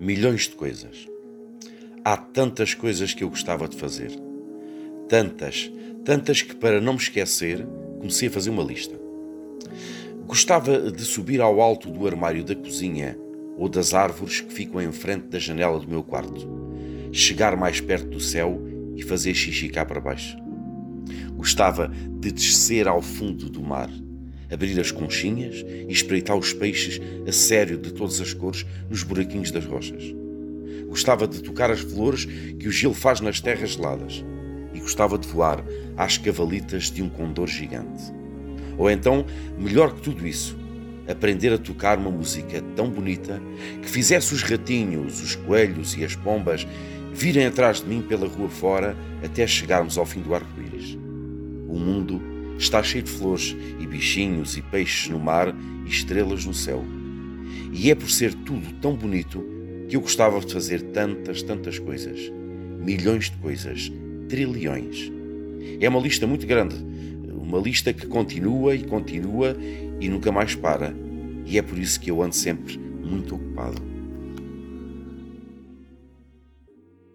milhões de coisas. Há tantas coisas que eu gostava de fazer. Tantas, tantas que para não me esquecer, comecei a fazer uma lista. Gostava de subir ao alto do armário da cozinha ou das árvores que ficam em frente da janela do meu quarto, chegar mais perto do céu e fazer xixi cá para baixo. Gostava de descer ao fundo do mar abrir as conchinhas e espreitar os peixes a sério de todas as cores nos buraquinhos das rochas. Gostava de tocar as flores que o gelo faz nas terras geladas e gostava de voar às cavalitas de um condor gigante. Ou então, melhor que tudo isso, aprender a tocar uma música tão bonita que fizesse os ratinhos, os coelhos e as pombas virem atrás de mim pela rua fora até chegarmos ao fim do arco-íris. O mundo está cheio de flores e bichinhos e peixes no mar e estrelas no céu. E é por ser tudo tão bonito que eu gostava de fazer tantas, tantas coisas. Milhões de coisas. Trilhões. É uma lista muito grande. Uma lista que continua e continua e nunca mais para. E é por isso que eu ando sempre muito ocupado.